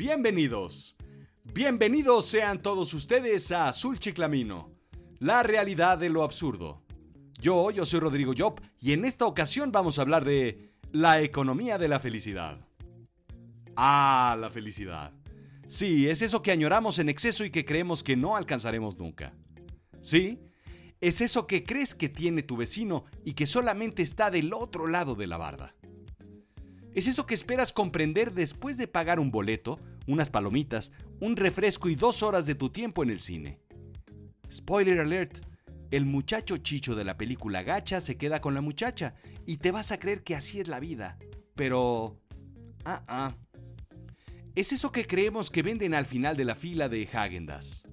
Bienvenidos. Bienvenidos sean todos ustedes a Azul Chiclamino, la realidad de lo absurdo. Yo, yo soy Rodrigo Job y en esta ocasión vamos a hablar de la economía de la felicidad. Ah, la felicidad. Sí, es eso que añoramos en exceso y que creemos que no alcanzaremos nunca. Sí, es eso que crees que tiene tu vecino y que solamente está del otro lado de la barda. Es eso que esperas comprender después de pagar un boleto, unas palomitas, un refresco y dos horas de tu tiempo en el cine. Spoiler alert, el muchacho chicho de la película Gacha se queda con la muchacha y te vas a creer que así es la vida. Pero... Ah, ah. Es eso que creemos que venden al final de la fila de Häagen-Dazs.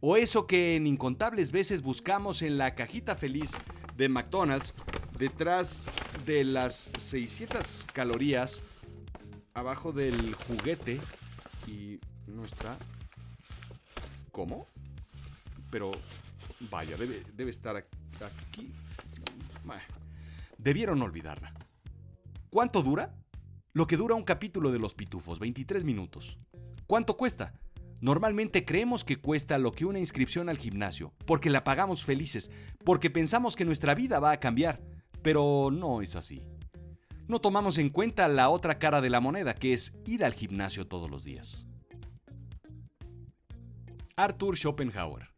O eso que en incontables veces buscamos en la cajita feliz de McDonald's detrás de las 600 calorías abajo del juguete y no está. ¿Cómo? Pero vaya, debe, debe estar aquí. Debieron olvidarla. ¿Cuánto dura? Lo que dura un capítulo de Los Pitufos, 23 minutos. ¿Cuánto cuesta? Normalmente creemos que cuesta lo que una inscripción al gimnasio, porque la pagamos felices, porque pensamos que nuestra vida va a cambiar, pero no es así. No tomamos en cuenta la otra cara de la moneda, que es ir al gimnasio todos los días. Arthur Schopenhauer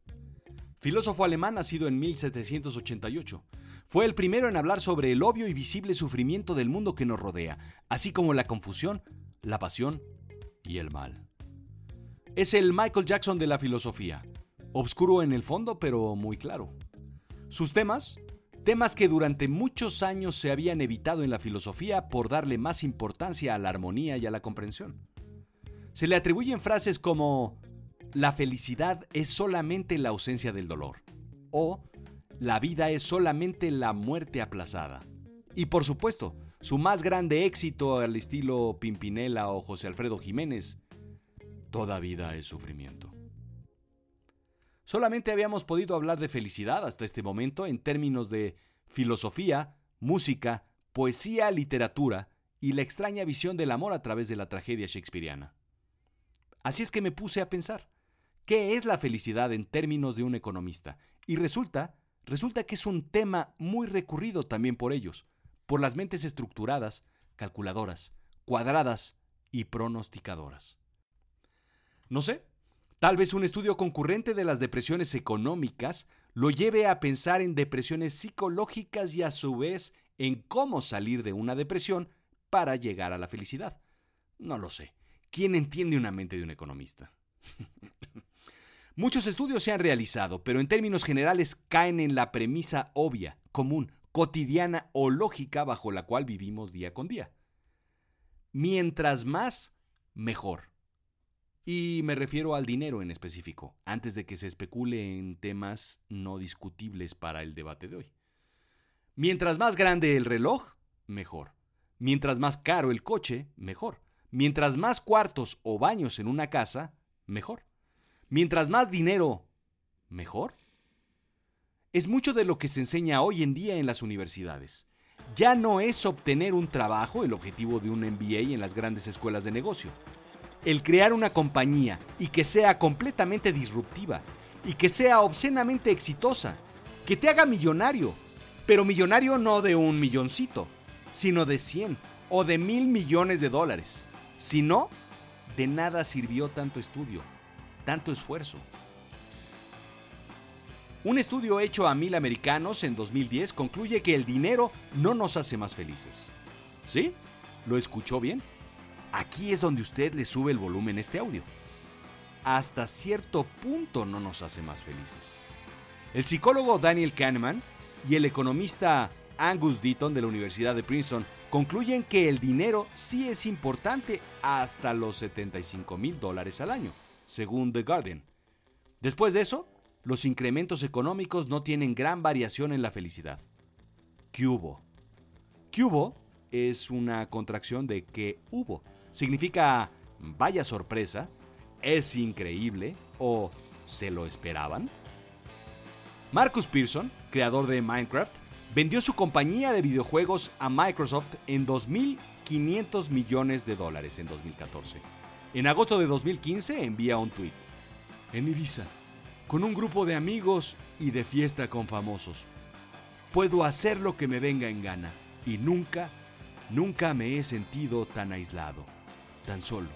Filósofo alemán nacido en 1788. Fue el primero en hablar sobre el obvio y visible sufrimiento del mundo que nos rodea, así como la confusión, la pasión y el mal. Es el Michael Jackson de la filosofía, obscuro en el fondo pero muy claro. Sus temas, temas que durante muchos años se habían evitado en la filosofía por darle más importancia a la armonía y a la comprensión. Se le atribuyen frases como la felicidad es solamente la ausencia del dolor. O la vida es solamente la muerte aplazada. Y por supuesto, su más grande éxito al estilo Pimpinela o José Alfredo Jiménez, toda vida es sufrimiento. Solamente habíamos podido hablar de felicidad hasta este momento en términos de filosofía, música, poesía, literatura y la extraña visión del amor a través de la tragedia shakespeariana. Así es que me puse a pensar, ¿Qué es la felicidad en términos de un economista? Y resulta, resulta que es un tema muy recurrido también por ellos, por las mentes estructuradas, calculadoras, cuadradas y pronosticadoras. No sé, tal vez un estudio concurrente de las depresiones económicas lo lleve a pensar en depresiones psicológicas y a su vez en cómo salir de una depresión para llegar a la felicidad. No lo sé. ¿Quién entiende una mente de un economista? Muchos estudios se han realizado, pero en términos generales caen en la premisa obvia, común, cotidiana o lógica bajo la cual vivimos día con día. Mientras más, mejor. Y me refiero al dinero en específico, antes de que se especule en temas no discutibles para el debate de hoy. Mientras más grande el reloj, mejor. Mientras más caro el coche, mejor. Mientras más cuartos o baños en una casa, mejor. Mientras más dinero, mejor. Es mucho de lo que se enseña hoy en día en las universidades. Ya no es obtener un trabajo el objetivo de un MBA en las grandes escuelas de negocio. El crear una compañía y que sea completamente disruptiva y que sea obscenamente exitosa, que te haga millonario, pero millonario no de un milloncito, sino de 100 o de mil millones de dólares. Si no, de nada sirvió tanto estudio tanto esfuerzo. Un estudio hecho a mil americanos en 2010 concluye que el dinero no nos hace más felices. ¿Sí? ¿Lo escuchó bien? Aquí es donde usted le sube el volumen este audio. Hasta cierto punto no nos hace más felices. El psicólogo Daniel Kahneman y el economista Angus Deaton de la Universidad de Princeton concluyen que el dinero sí es importante hasta los 75 mil dólares al año según The Guardian. Después de eso, los incrementos económicos no tienen gran variación en la felicidad. ¿Qué hubo? ¿Qué hubo? Es una contracción de que hubo. Significa vaya sorpresa, es increíble o se lo esperaban. Marcus Pearson, creador de Minecraft, vendió su compañía de videojuegos a Microsoft en 2.500 millones de dólares en 2014 En agosto de 2015 envía un tweet. En Ibiza, con un grupo de amigos y de fiesta con famosos. Puedo hacer lo que me venga en gana y nunca, nunca me he sentido tan aislado, tan solo.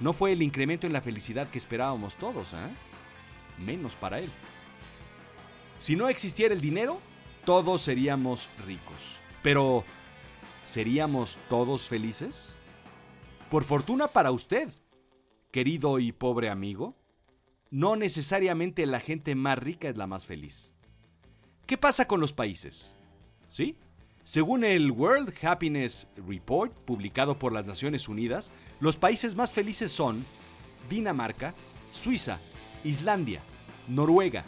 No fue el incremento en la felicidad que esperábamos todos, ¿eh? Menos para él. Si no existiera el dinero, todos seríamos ricos. Pero, ¿seríamos todos felices? Por fortuna para usted, querido y pobre amigo, no necesariamente la gente más rica es la más feliz. ¿Qué pasa con los países? ¿Sí? Según el World Happiness Report, publicado por las Naciones Unidas, los países más felices son Dinamarca, Suiza, Islandia, Noruega,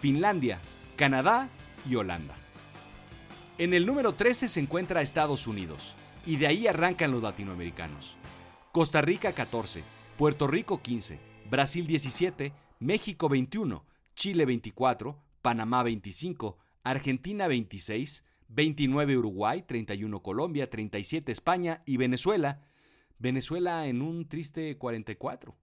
Finlandia, Canadá y Holanda. En el número 13 se encuentra Estados Unidos, y de ahí arrancan los latinoamericanos. Costa Rica 14, Puerto Rico 15, Brasil 17, México 21, Chile 24, Panamá 25, Argentina 26, 29 Uruguay, 31 Colombia, 37 España y Venezuela. Venezuela en un triste 44.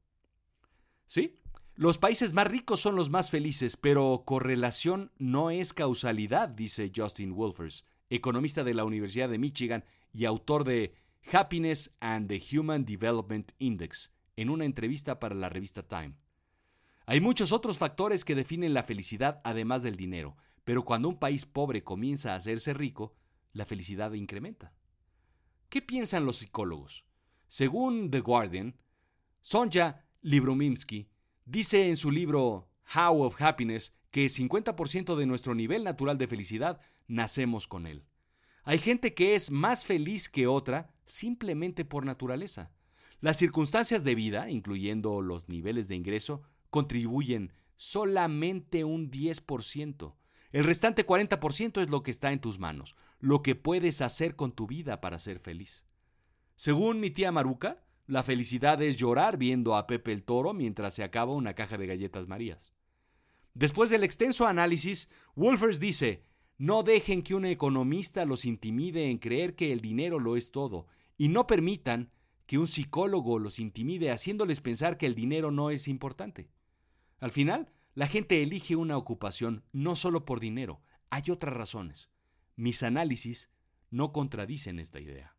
¿Sí? Los países más ricos son los más felices, pero correlación no es causalidad, dice Justin Wolfers, economista de la Universidad de Michigan y autor de Happiness and the Human Development Index, en una entrevista para la revista Time. Hay muchos otros factores que definen la felicidad además del dinero, pero cuando un país pobre comienza a hacerse rico, la felicidad incrementa. ¿Qué piensan los psicólogos? Según The Guardian, Sonja Libromimsky dice en su libro How of Happiness que 50% de nuestro nivel natural de felicidad nacemos con él. Hay gente que es más feliz que otra simplemente por naturaleza. Las circunstancias de vida, incluyendo los niveles de ingreso, contribuyen solamente un 10%. El restante 40% es lo que está en tus manos, lo que puedes hacer con tu vida para ser feliz. Según mi tía Maruca, la felicidad es llorar viendo a Pepe el Toro mientras se acaba una caja de galletas Marías. Después del extenso análisis, Wolfers dice, no dejen que un economista los intimide en creer que el dinero lo es todo, y no permitan que un psicólogo los intimide haciéndoles pensar que el dinero no es importante. Al final, la gente elige una ocupación no solo por dinero, hay otras razones. Mis análisis no contradicen esta idea.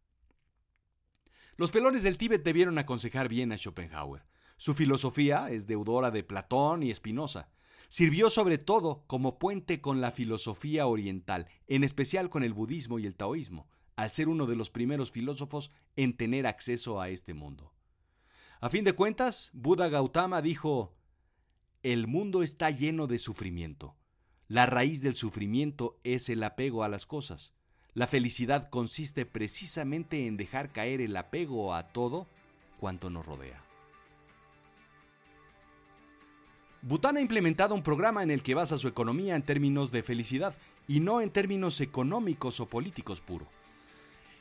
Los pelones del Tíbet debieron aconsejar bien a Schopenhauer. Su filosofía es deudora de Platón y Spinoza. Sirvió sobre todo como puente con la filosofía oriental, en especial con el budismo y el taoísmo, al ser uno de los primeros filósofos en tener acceso a este mundo. A fin de cuentas, Buda Gautama dijo, el mundo está lleno de sufrimiento. La raíz del sufrimiento es el apego a las cosas. La felicidad consiste precisamente en dejar caer el apego a todo cuanto nos rodea. Bután ha implementado un programa en el que basa su economía en términos de felicidad y no en términos económicos o políticos puro.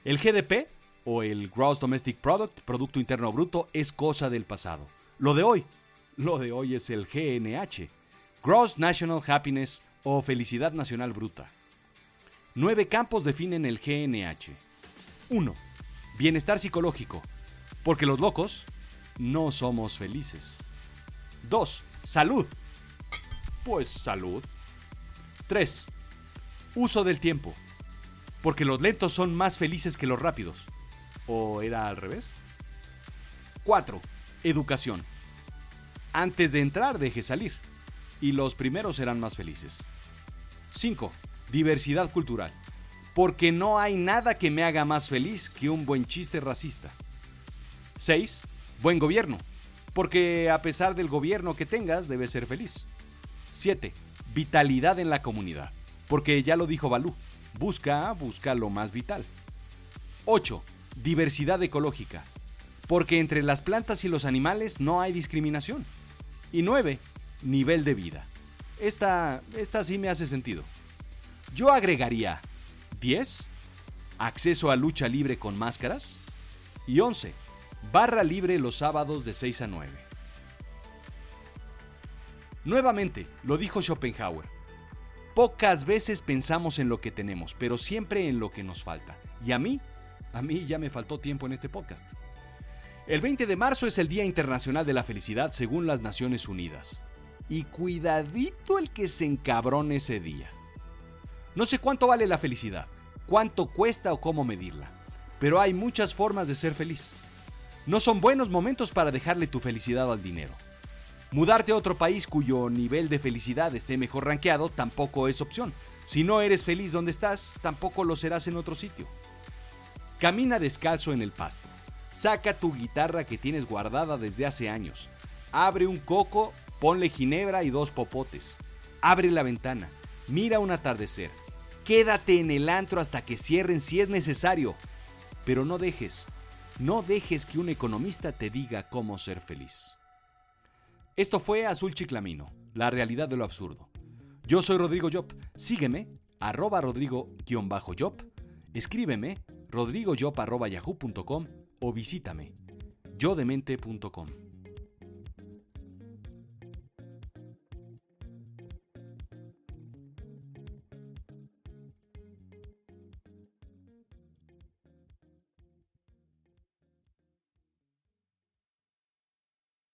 El GDP, o el Gross Domestic Product, Producto Interno Bruto, es cosa del pasado. Lo de hoy lo de hoy es el GNH, Gross National Happiness o Felicidad Nacional Bruta. Nueve campos definen el GNH. 1. Bienestar psicológico, porque los locos no somos felices. 2. Salud. Pues salud. 3. Uso del tiempo, porque los lentos son más felices que los rápidos. ¿O era al revés? 4. Educación antes de entrar, deje salir. Y los primeros serán más felices. 5. Diversidad cultural. Porque no hay nada que me haga más feliz que un buen chiste racista. 6. Buen gobierno. Porque a pesar del gobierno que tengas, debes ser feliz. 7. Vitalidad en la comunidad. Porque ya lo dijo Balú, busca, busca lo más vital. 8. Diversidad ecológica. Porque entre las plantas y los animales no hay discriminación. Y 9. Nivel de vida. Esta, esta sí me hace sentido. Yo agregaría 10. Acceso a lucha libre con máscaras. Y 11. Barra libre los sábados de 6 a 9. Nuevamente, lo dijo Schopenhauer. Pocas veces pensamos en lo que tenemos, pero siempre en lo que nos falta. Y a mí, a mí ya me faltó tiempo en este podcast. El 20 de marzo es el Día Internacional de la Felicidad según las Naciones Unidas. Y cuidadito el que se encabrone ese día. No sé cuánto vale la felicidad, cuánto cuesta o cómo medirla, pero hay muchas formas de ser feliz. No son buenos momentos para dejarle tu felicidad al dinero. Mudarte a otro país cuyo nivel de felicidad esté mejor rankeado tampoco es opción. Si no eres feliz donde estás, tampoco lo serás en otro sitio. Camina descalzo en el pasto. Saca tu guitarra que tienes guardada desde hace años. Abre un coco, ponle ginebra y dos popotes. Abre la ventana. Mira un atardecer. Quédate en el antro hasta que cierren si es necesario. Pero no dejes, no dejes que un economista te diga cómo ser feliz. Esto fue Azul Chiclamino, la realidad de lo absurdo. Yo soy Rodrigo Job. Sígueme, arroba rodrigo-job. Escríbeme, rodrigojob.yahoo.com o visítame, yodemente.com.